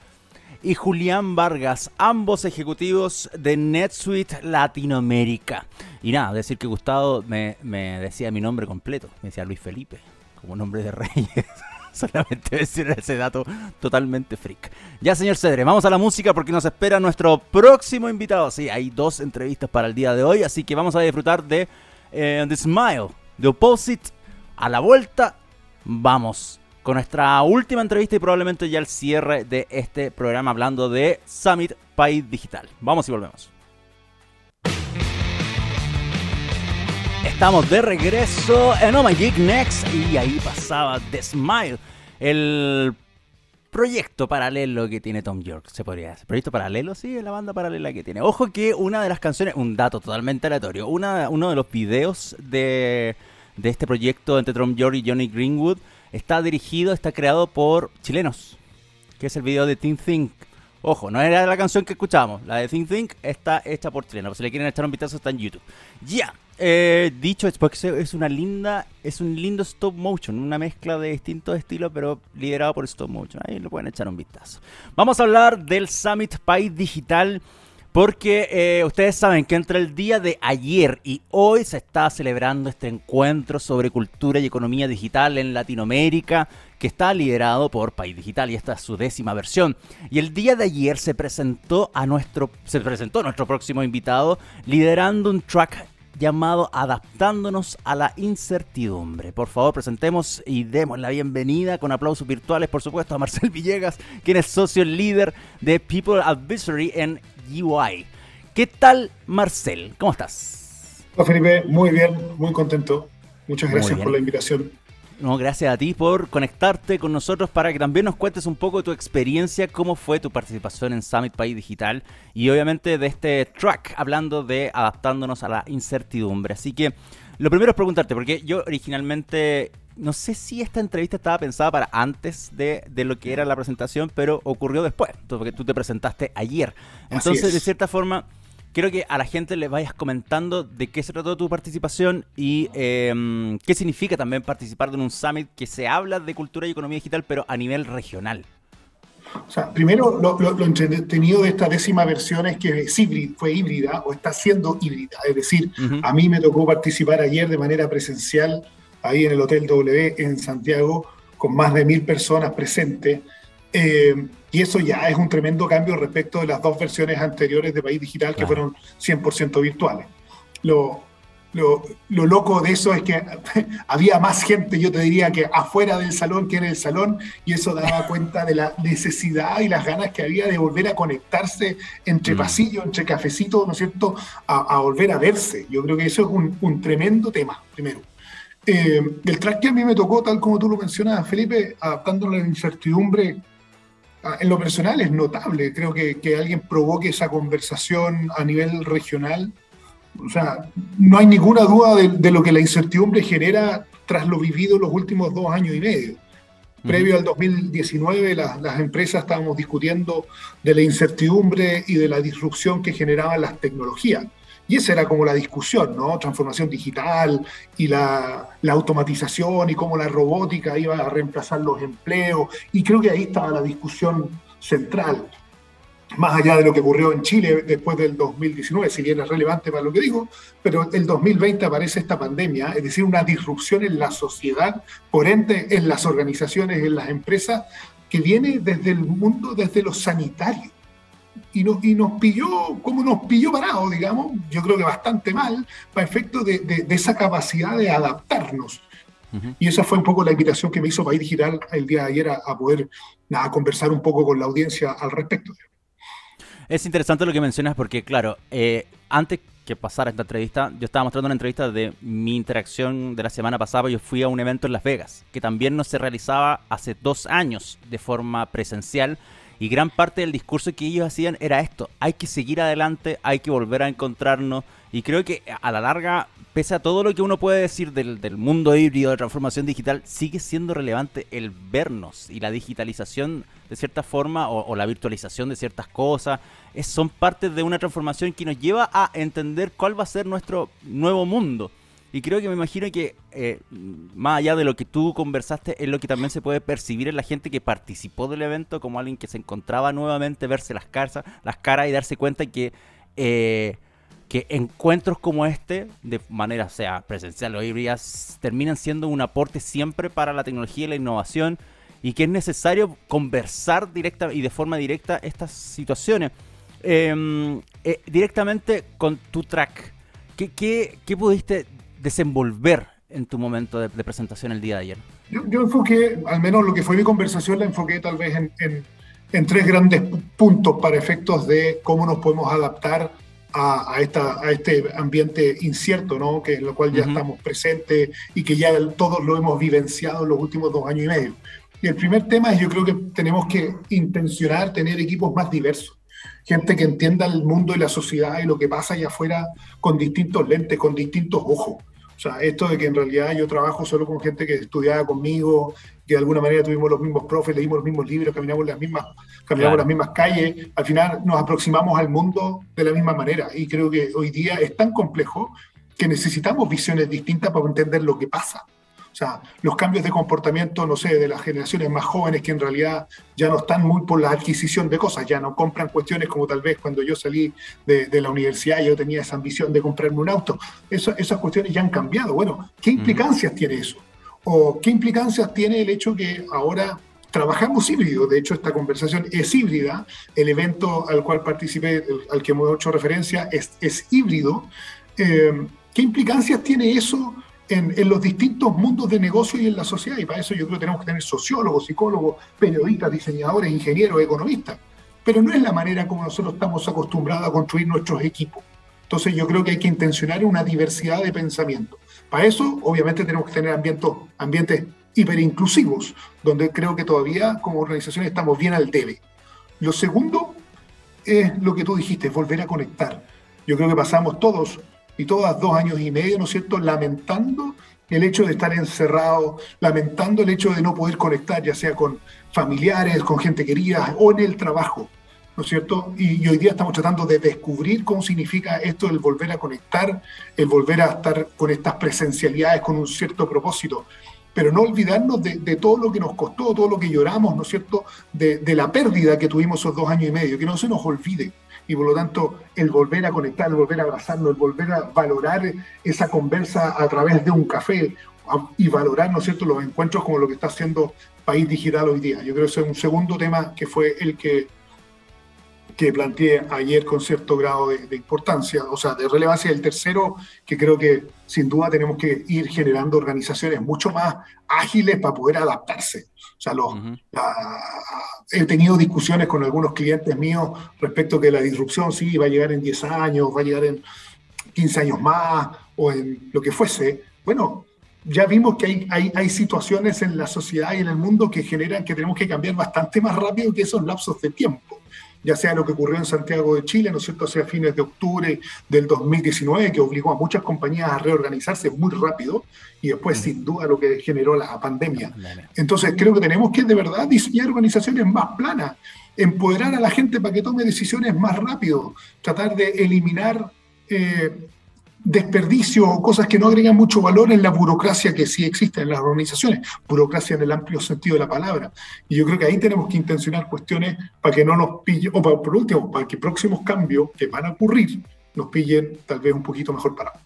y Julián Vargas, ambos ejecutivos de NetSuite Latinoamérica. Y nada, decir que Gustavo me, decía mi nombre completo, me decía Luis Felipe, como nombre de reyes. Solamente decir ese dato totalmente freak. Ya, señor Cedre, vamos a la música porque nos espera nuestro próximo invitado. Sí, hay dos entrevistas para el día de hoy, así que vamos a disfrutar de eh, The Smile, The Opposite. A la vuelta, vamos con nuestra última entrevista y probablemente ya el cierre de este programa hablando de Summit País Digital. Vamos y volvemos. Estamos de regreso en Oh My Geek Next y ahí pasaba The Smile, el proyecto paralelo que tiene Tom York, se podría decir. Proyecto paralelo, sí, la banda paralela que tiene. Ojo que una de las canciones, un dato totalmente aleatorio, una, uno de los videos de, de este proyecto entre Tom York y Johnny Greenwood está dirigido, está creado por chilenos, que es el video de Think Think. Ojo, no era la canción que escuchábamos, la de Think Think está hecha por chilenos. Si le quieren echar un vistazo está en YouTube. Ya, eh, dicho es porque es una linda, es un lindo stop motion, una mezcla de distintos estilos, pero liderado por stop motion. Ahí le pueden echar un vistazo. Vamos a hablar del Summit País Digital porque eh, ustedes saben que entre el día de ayer y hoy se está celebrando este encuentro sobre cultura y economía digital en Latinoamérica, que está liderado por País Digital y esta es su décima versión. Y el día de ayer se presentó a nuestro, se presentó nuestro próximo invitado liderando un track llamado Adaptándonos a la incertidumbre. Por favor, presentemos y demos la bienvenida con aplausos virtuales, por supuesto, a Marcel Villegas, quien es socio líder de People Advisory en UI. ¿Qué tal, Marcel? ¿Cómo estás? Hola, Felipe. Muy bien, muy contento. Muchas gracias por la invitación. No, gracias a ti por conectarte con nosotros para que también nos cuentes un poco de tu experiencia, cómo fue tu participación en Summit País Digital y obviamente de este track hablando de adaptándonos a la incertidumbre. Así que lo primero es preguntarte, porque yo originalmente no sé si esta entrevista estaba pensada para antes de, lo que era la presentación, pero ocurrió después, porque tú te presentaste ayer. Entonces, de cierta forma, quiero que a la gente le vayas comentando de qué se trató tu participación y em, qué significa también participar de un summit que se habla de cultura y economía digital, pero a nivel regional. O sea, primero, lo, lo, entretenido de esta décima versión es que fue híbrida o está siendo híbrida. Es decir, a mí me tocó participar ayer de manera presencial ahí en el Hotel W en Santiago, con más de mil personas presentes. Eh, y eso ya es un tremendo cambio respecto de las dos versiones anteriores de País Digital que fueron 100% virtuales. Lo, lo, lo, loco de eso es que había más gente, yo te diría, que afuera del salón que en el salón, y eso daba cuenta de la necesidad y las ganas que había de volver a conectarse entre mm. pasillos, entre cafecitos, ¿no es cierto?, a, volver a verse. Yo creo que eso es un, un tremendo tema, primero. Eh, el track que a mí me tocó, tal como tú lo mencionas, Felipe, adaptándolo a la incertidumbre, en lo personal es notable. Creo que, que alguien provoque esa conversación a nivel regional. O sea, no hay ninguna duda de, lo que la incertidumbre genera tras lo vivido los últimos dos años y medio. Previo al 2019, las empresas estábamos discutiendo de la incertidumbre y de la disrupción que generaban las tecnologías. Y esa era como la discusión, ¿no? Transformación digital y la, automatización y cómo la robótica iba a reemplazar los empleos. Y creo que ahí estaba la discusión central más allá de lo que ocurrió en Chile después del 2019, si bien es relevante para lo que digo, pero el 2020 aparece esta pandemia, es decir, una disrupción en la sociedad, por ende en las organizaciones, en las empresas, que viene desde el mundo, desde lo sanitario. Y, y nos pilló, como nos pilló parado, digamos, yo creo que bastante mal, para efecto de, de, esa capacidad de adaptarnos. Y esa fue un poco la invitación que me hizo País Digital el día de ayer a, a poder nada, conversar un poco con la audiencia al respecto. Es interesante lo que mencionas porque, claro, eh, antes que pasara esta entrevista, yo estaba mostrando una entrevista de mi interacción de la semana pasada. Yo fui a un evento en Las Vegas, que también no se realizaba hace dos años de forma presencial. Y gran parte del discurso que ellos hacían era esto, hay que seguir adelante, hay que volver a encontrarnos. Y creo que a la larga, pese a todo lo que uno puede decir del, del mundo híbrido, de transformación digital, sigue siendo relevante el vernos y la digitalización de cierta forma o, la virtualización de ciertas cosas. Son parte de una transformación que nos lleva a entender cuál va a ser nuestro nuevo mundo. Y creo que me imagino que, eh, más allá de lo que tú conversaste, es lo que también se puede percibir en la gente que participó del evento, como alguien que se encontraba nuevamente, verse las caras, las caras y darse cuenta que, eh, que encuentros como este, de manera sea presencial o híbrida, terminan siendo un aporte siempre para la tecnología y la innovación y que es necesario conversar directa y de forma directa estas situaciones. Em, eh, directamente con tu track, ¿qué, qué, pudiste desenvolver en tu momento de, presentación el día de ayer? Yo, enfoqué, al menos lo que fue mi conversación, la enfoqué tal vez en, en, tres grandes puntos para efectos de cómo nos podemos adaptar a, esta, a este ambiente incierto, ¿no? que en lo cual ya estamos presentes y que ya todos lo hemos vivenciado en los últimos dos años y medio. Y el primer tema es yo creo que tenemos que intencionar tener equipos más diversos. Gente que entienda el mundo y la sociedad y lo que pasa allá afuera con distintos lentes, con distintos ojos. O sea, esto de que en realidad yo trabajo solo con gente que estudiaba conmigo, que de alguna manera tuvimos los mismos profes, leímos los mismos libros, caminamos las mismas, caminamos las mismas calles, al final nos aproximamos al mundo de la misma manera. Y creo que hoy día es tan complejo que necesitamos visiones distintas para entender lo que pasa. O sea, los cambios de comportamiento, no sé, de las generaciones más jóvenes que en realidad ya no están muy por la adquisición de cosas, ya no compran cuestiones como tal vez cuando yo salí de, la universidad yo tenía esa ambición de comprarme un auto. esas cuestiones ya han cambiado. Bueno, ¿qué implicancias tiene eso? ¿O qué implicancias tiene el hecho que ahora trabajamos híbrido. De hecho, esta conversación es híbrida. El evento al cual participé, al que hemos hecho referencia, es, híbrido. Eh, ¿Qué implicancias tiene eso en, los distintos mundos de negocio y en la sociedad. Y para eso yo creo que tenemos que tener sociólogos, psicólogos, periodistas, diseñadores, ingenieros, economistas. Pero no es la manera como nosotros estamos acostumbrados a construir nuestros equipos. Entonces yo creo que hay que intencionar una diversidad de pensamiento. Para eso, obviamente, tenemos que tener ambientes, ambientes hiperinclusivos, donde creo que todavía como organización estamos bien al debe. Lo segundo es lo que tú dijiste, volver a conectar. Yo creo que pasamos todos y todas dos años y medio, ¿no es cierto?, lamentando el hecho de estar encerrado, lamentando el hecho de no poder conectar, ya sea con familiares, con gente querida o en el trabajo, ¿no es cierto? Y, hoy día estamos tratando de descubrir cómo significa esto el volver a conectar, el volver a estar con estas presencialidades con un cierto propósito, pero no olvidarnos de, todo lo que nos costó, todo lo que lloramos, ¿no es cierto?, de, de la pérdida que tuvimos esos dos años y medio, que no se nos olvide y por lo tanto el volver a conectar, el volver a abrazarnos, el volver a valorar esa conversa a través de un café y valorar, ¿no es cierto?, los encuentros como lo que está haciendo País Digital hoy día. Yo creo que ese es un segundo tema que fue el que que planteé ayer con cierto grado de, importancia, o sea, de relevancia. El tercero, que creo que sin duda tenemos que ir generando organizaciones mucho más ágiles para poder adaptarse. O sea, los, he tenido discusiones con algunos clientes míos respecto a que la disrupción sí va a llegar en 10 años, va a llegar en 15 años más o en lo que fuese. Bueno, ya vimos que hay, hay, hay, situaciones en la sociedad y en el mundo que generan que tenemos que cambiar bastante más rápido que esos lapsos de tiempo. Ya sea lo que ocurrió en Santiago de Chile, ¿no es cierto?, hacia fines de octubre del 2019, que obligó a muchas compañías a reorganizarse muy rápido, y después, sin duda, lo que generó la pandemia. Entonces, creo que tenemos que de verdad diseñar organizaciones más planas, empoderar a la gente para que tome decisiones más rápido, tratar de eliminar eh, desperdicios o cosas que no agregan mucho valor en la burocracia que sí existe en las organizaciones, burocracia en el amplio sentido de la palabra. Y yo creo que ahí tenemos que intencionar cuestiones para que no nos pillen, o por último, para que próximos cambios que van a ocurrir nos pillen tal vez un poquito mejor parados.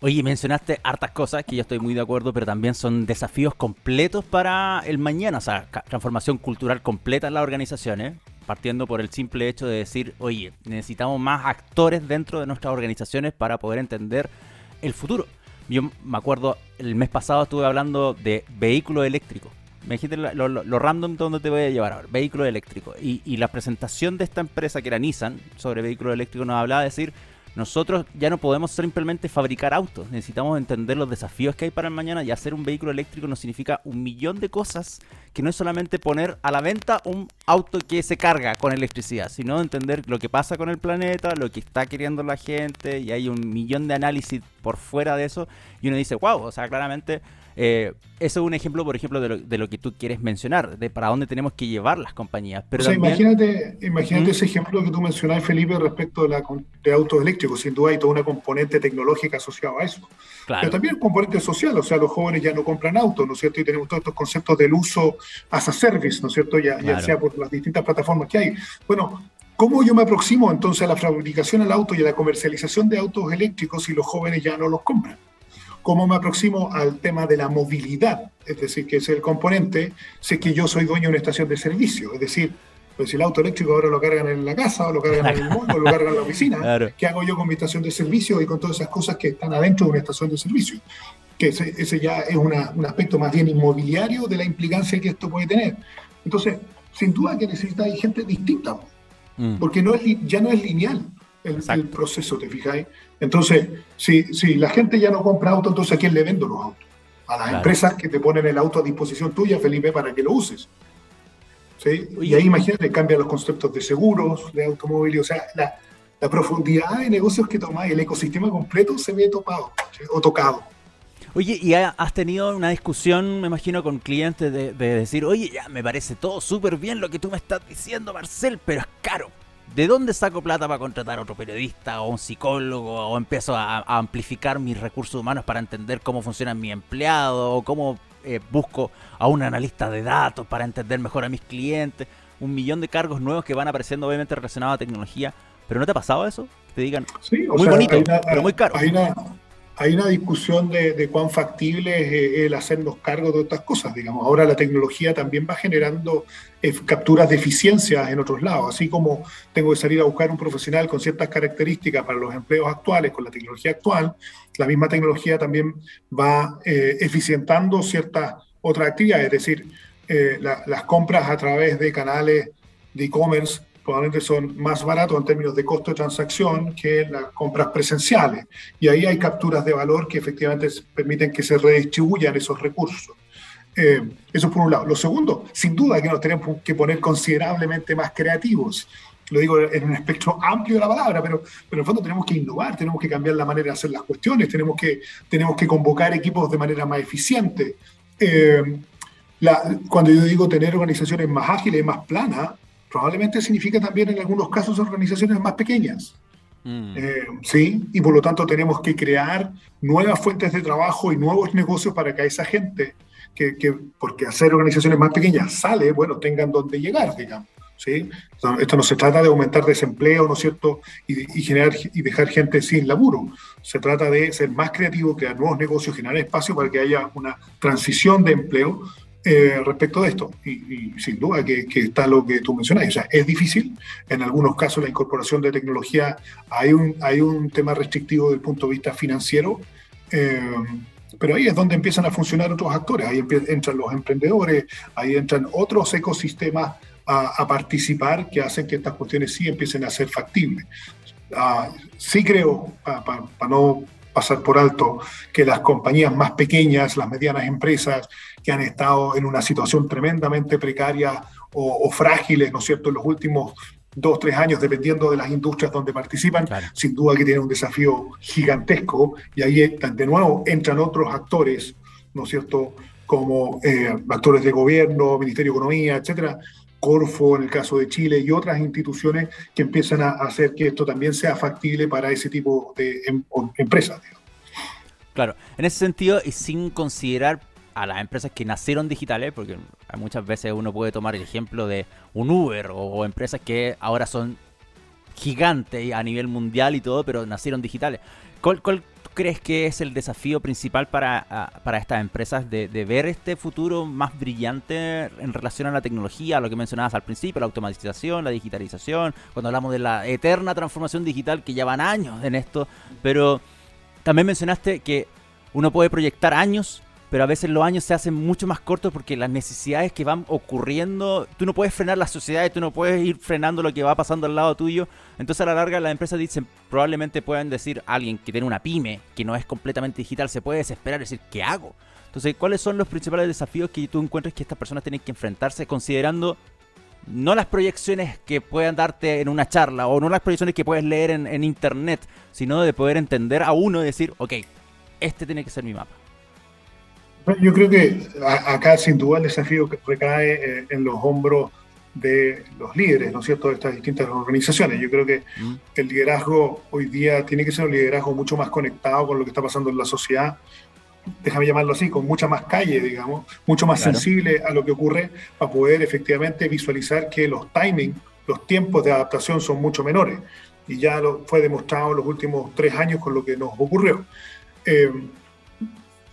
Oye, mencionaste hartas cosas que yo estoy muy de acuerdo, pero también son desafíos completos para el mañana, o sea, transformación cultural completa en las organizaciones, partiendo por el simple hecho de decir, oye, necesitamos más actores dentro de nuestras organizaciones para poder entender el futuro. Yo me acuerdo, el mes pasado estuve hablando de vehículos eléctricos. Me dijiste lo, random donde te voy a llevar ahora, vehículos eléctricos. Y, y la presentación de esta empresa que era Nissan sobre vehículos eléctricos nos hablaba de decir, nosotros ya no podemos simplemente fabricar autos, necesitamos entender los desafíos que hay para el mañana y hacer un vehículo eléctrico nos significa un millón de cosas que no es solamente poner a la venta un auto que se carga con electricidad, sino entender lo que pasa con el planeta, lo que está queriendo la gente y hay un millón de análisis por fuera de eso y uno dice, wow, o sea, claramente eh, eso es un ejemplo, por ejemplo, de lo, que tú quieres mencionar, de para dónde tenemos que llevar las compañías. Pero o sea, imagínate, imagínate ese ejemplo que tú mencionabas, Felipe, respecto de, la, de autos eléctricos. Sin duda hay toda una componente tecnológica asociada a eso. Pero también un componente social, o sea, los jóvenes ya no compran autos, ¿no es cierto? Y tenemos todos estos conceptos del uso as a service, ¿no es cierto? Ya, ya sea por las distintas plataformas que hay. Bueno, ¿Cómo yo me aproximo entonces a la fabricación del auto y a la comercialización de autos eléctricos si los jóvenes ya no los compran? ¿Cómo me aproximo al tema de la movilidad? Es decir, que es el componente, sé que yo soy dueño de una estación de servicio, es decir, pues si el auto eléctrico ahora lo cargan en la casa, o lo cargan en el mundo, o lo cargan en la oficina, ¿qué hago yo con mi estación de servicio y con todas esas cosas que están adentro de una estación de servicio? Que ese, ya es un aspecto más bien inmobiliario de la implicancia que esto puede tener. Entonces, sin duda que necesita gente distinta, mm. porque no es, ya no es lineal el, proceso, ¿te fijáis? Entonces, si, si la gente ya no compra auto, entonces ¿a quién le vendo los autos? A las empresas que te ponen el auto a disposición tuya, Felipe, para que lo uses. ¿Sí? Y ahí imagínate, cambian los conceptos de seguros, de automóvil, o sea, la, la profundidad de negocios que tomáis, el ecosistema completo se ve topado o tocado. Oye, ¿y has tenido una discusión, me imagino, con clientes de, de decir, oye, ya me parece todo súper bien lo que tú me estás diciendo, Marcel, pero es caro? ¿De dónde saco plata para contratar a otro periodista o un psicólogo o empiezo a, amplificar mis recursos humanos para entender cómo funciona mi empleado o cómo eh, busco a un analista de datos para entender mejor a mis clientes? Un millón de cargos nuevos que van apareciendo obviamente relacionados a tecnología. ¿Pero no te ha pasado eso? Que te digan, sí, muy bonito, pero muy caro hay una discusión de, cuán factible es eh, el hacernos cargo de otras cosas, digamos. Ahora la tecnología también va generando eh, capturas de eficiencias en otros lados, así como tengo que salir a buscar un profesional con ciertas características para los empleos actuales, con la tecnología actual, la misma tecnología también va eh, eficientando ciertas otras actividades, es decir, las compras a través de canales de e-commerce probablemente son más baratos en términos de costo de transacción que las compras presenciales. Y ahí hay capturas de valor que efectivamente permiten que se redistribuyan esos recursos. Eh, eso por un lado. Lo segundo, sin duda que nos tenemos que poner considerablemente más creativos. Lo digo en un espectro amplio de la palabra, pero, pero en el fondo tenemos que innovar, tenemos que cambiar la manera de hacer las cuestiones, tenemos que, tenemos que convocar equipos de manera más eficiente. Eh, la, cuando yo digo tener organizaciones más ágiles más planas, probablemente significa también en algunos casos organizaciones más pequeñas. Mm. Eh, sí, y por lo tanto tenemos que crear nuevas fuentes de trabajo y nuevos negocios para que esa gente, que, que porque hacer organizaciones más pequeñas sale, bueno, tengan donde llegar, digamos. ¿sí? Esto no se trata de aumentar desempleo, ¿no es cierto? Y, y, generar y dejar gente sin laburo. Se trata de ser más creativo, crear nuevos negocios, generar espacio para que haya una transición de empleo eh, respecto de esto. Y, sin duda que, está lo que tú mencionas. Es difícil. En algunos casos la incorporación de tecnología hay un, hay un tema restrictivo desde el punto de vista financiero. Eh, pero ahí es donde empiezan a funcionar otros actores, ahí entran los emprendedores, ahí entran otros ecosistemas a, participar que hacen que estas cuestiones sí empiecen a ser factibles. Ah, sí creo, para no pasar por alto que las compañías más pequeñas, las medianas empresas que han estado en una situación tremendamente precaria o, frágiles, ¿no es cierto?, en los últimos dos, tres años, dependiendo de las industrias donde participan, sin duda que tiene un desafío gigantesco y ahí de nuevo entran otros actores, ¿no es cierto?, como eh, actores de gobierno, Ministerio de Economía, etcétera, Corfo en el caso de Chile y otras instituciones que empiezan a hacer que esto también sea factible para ese tipo de em, empresas. Claro, en ese sentido y sin considerar a las empresas que nacieron digitales, porque muchas veces uno puede tomar el ejemplo de un Uber o, empresas que ahora son gigantes a nivel mundial y todo, pero nacieron digitales. ¿Cuál, crees que es el desafío principal para, para estas empresas de, ver este futuro más brillante en relación a la tecnología, a lo que mencionabas al principio, la automatización, la digitalización, cuando hablamos de la eterna transformación digital que llevan años en esto, pero también mencionaste que uno puede proyectar años pero a veces los años se hacen mucho más cortos porque las necesidades que van ocurriendo, tú no puedes frenar la sociedad y tú no puedes ir frenando lo que va pasando al lado tuyo. Entonces a la larga las empresas dicen, probablemente puedan decir, alguien que tiene una pyme, que no es completamente digital, se puede desesperar y decir, ¿qué hago? Entonces, ¿cuáles son los principales desafíos que tú encuentras que estas personas tienen que enfrentarse considerando no las proyecciones que puedan darte en una charla o no las proyecciones que puedes leer en, en internet, sino de poder entender a uno y decir, ok, este tiene que ser mi mapa? Yo creo que acá sin duda el desafío recae eh, en los hombros de los líderes, ¿no es cierto?, de estas distintas organizaciones. Yo creo que mm. el liderazgo hoy día tiene que ser un liderazgo mucho más conectado con lo que está pasando en la sociedad, déjame llamarlo así, con mucha más calle, digamos, mucho más sensible a lo que ocurre para poder efectivamente visualizar que los timing, los tiempos de adaptación son mucho menores. Y ya lo fue demostrado en los últimos tres años con lo que nos ocurrió. Eh,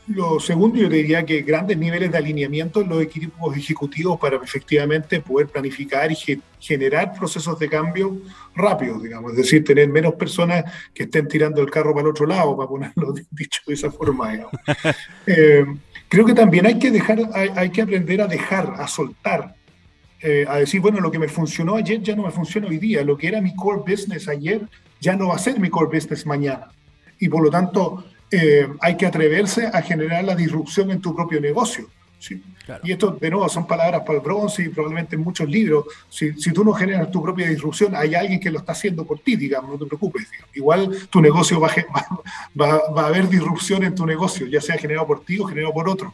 lo segundo, yo diría que grandes niveles de alineamiento en los equipos ejecutivos para efectivamente poder planificar y generar procesos de cambio rápidos, digamos, es decir, tener menos personas que estén tirando el carro para el otro lado, para ponerlo dicho de esa forma. Eh, creo que también hay que dejar, hay, que aprender a dejar, a soltar, eh, a decir, bueno, lo que me funcionó ayer ya no me funciona hoy día, lo que era mi core business ayer ya no va a ser mi core business mañana. Y por lo tanto, eh, hay que atreverse a generar la disrupción en tu propio negocio. ¿sí? Y esto, de nuevo, son palabras para el bronce y probablemente en muchos libros. Si, si, tú no generas tu propia disrupción, hay alguien que lo está haciendo por ti, digamos, no te preocupes. Igual tu negocio va, va, va, a haber disrupción en tu negocio, ya sea generado por ti o generado por otro.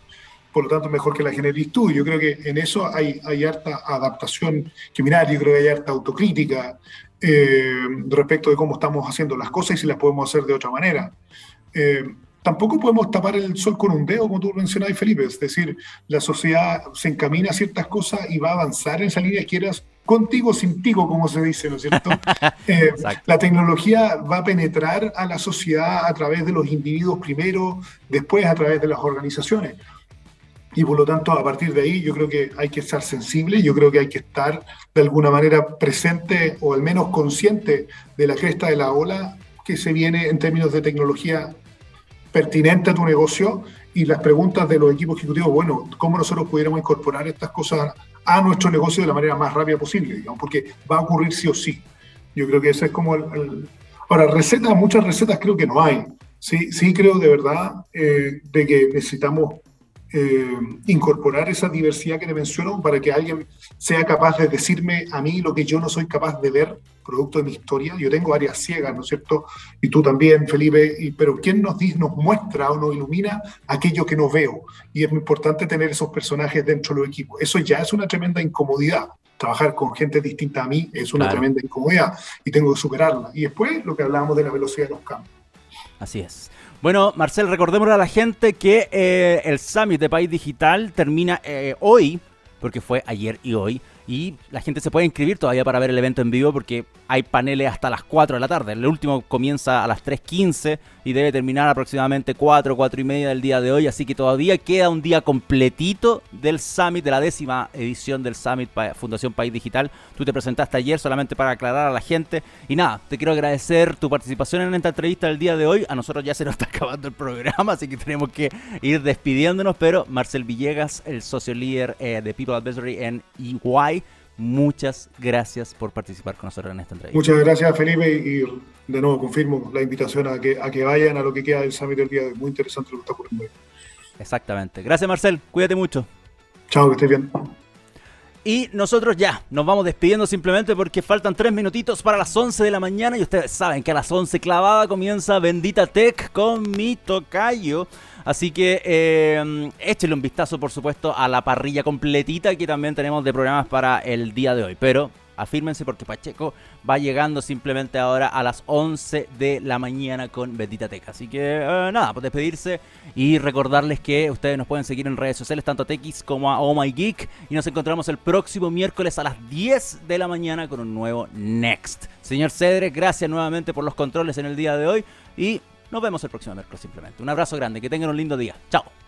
Por lo tanto, mejor que la generes tú. Yo creo que en eso hay, hay harta adaptación criminal, yo creo que hay harta autocrítica eh, respecto de cómo estamos haciendo las cosas y si las podemos hacer de otra manera. Eh, tampoco podemos tapar el sol con un dedo, como tú mencionabas, Felipe. Es decir, la sociedad se encamina a ciertas cosas y va a avanzar en esa línea, quieras contigo, sin tigo, como se dice, ¿no es cierto? Eh, la tecnología va a penetrar a la sociedad a través de los individuos primero, después a través de las organizaciones. Y por lo tanto, a partir de ahí, yo creo que hay que estar sensible, yo creo que hay que estar de alguna manera presente o al menos consciente de la cresta de la ola que se viene en términos de tecnología pertinente a tu negocio y las preguntas de los equipos ejecutivos, bueno, ¿cómo nosotros pudiéramos incorporar estas cosas a nuestro negocio de la manera más rápida posible? Digamos, porque va a ocurrir sí o sí. Yo creo que ese es como el... Ahora, recetas, muchas recetas creo que no hay. Sí, sí creo de verdad eh, de que necesitamos eh, incorporar esa diversidad que te menciono para que alguien sea capaz de decirme a mí lo que yo no soy capaz de ver, producto de mi historia. Yo tengo áreas ciegas, ¿no es cierto? Y tú también, Felipe, y, pero ¿quién nos, nos muestra o nos ilumina aquello que no veo? Y es muy importante tener esos personajes dentro del equipo. Eso ya es una tremenda incomodidad trabajar con gente distinta a mí es una tremenda incomodidad y tengo que superarla. Y después lo que hablábamos de la velocidad de los cambios. Así es. Bueno, Marcel, recordemos a la gente que eh, el Summit de País Digital termina eh, hoy, porque fue ayer y hoy, y la gente se puede inscribir todavía para ver el evento en vivo porque hay paneles hasta las 4 de la tarde. El último comienza a las 3.15 y debe terminar aproximadamente 4, 4 y media del día de hoy. Así que todavía queda un día completito del Summit, de la décima edición del Summit Fundación País Digital. Tú te presentaste ayer solamente para aclarar a la gente. Y nada, te quiero agradecer tu participación en esta entrevista del día de hoy. A nosotros ya se nos está acabando el programa, así que tenemos que ir despidiéndonos. Pero Marcel Villegas, el socio líder eh, de People Advisory en EY Muchas gracias por participar con nosotros en esta entrevista. Muchas gracias, Felipe, y de nuevo confirmo la invitación a que, a que vayan a lo que queda del Summit del día de hoy. Muy interesante lo que está ocurriendo Exactamente. Gracias, Marcel. Cuídate mucho. Chao, que estés bien. Y nosotros ya nos vamos despidiendo simplemente porque faltan tres minutitos para las 11 de la mañana y ustedes saben que a las 11 clavada comienza Bendita Tech con mi tocayo. Así que eh, un vistazo, por supuesto, a la parrilla completita que también tenemos de programas para el día de hoy. Pero afírmense porque Pacheco va llegando simplemente ahora a las 11 de la mañana con Bendita Teca. Así que eh, nada, pues despedirse y recordarles que ustedes nos pueden seguir en redes sociales, tanto a TX como a Oh My Geek. Y nos encontramos el próximo miércoles a las 10 de la mañana con un nuevo Next. Señor Cedre, gracias nuevamente por los controles en el día de hoy y nos vemos el próximo miércoles simplemente. Un abrazo grande, que tengan un lindo día. Chao.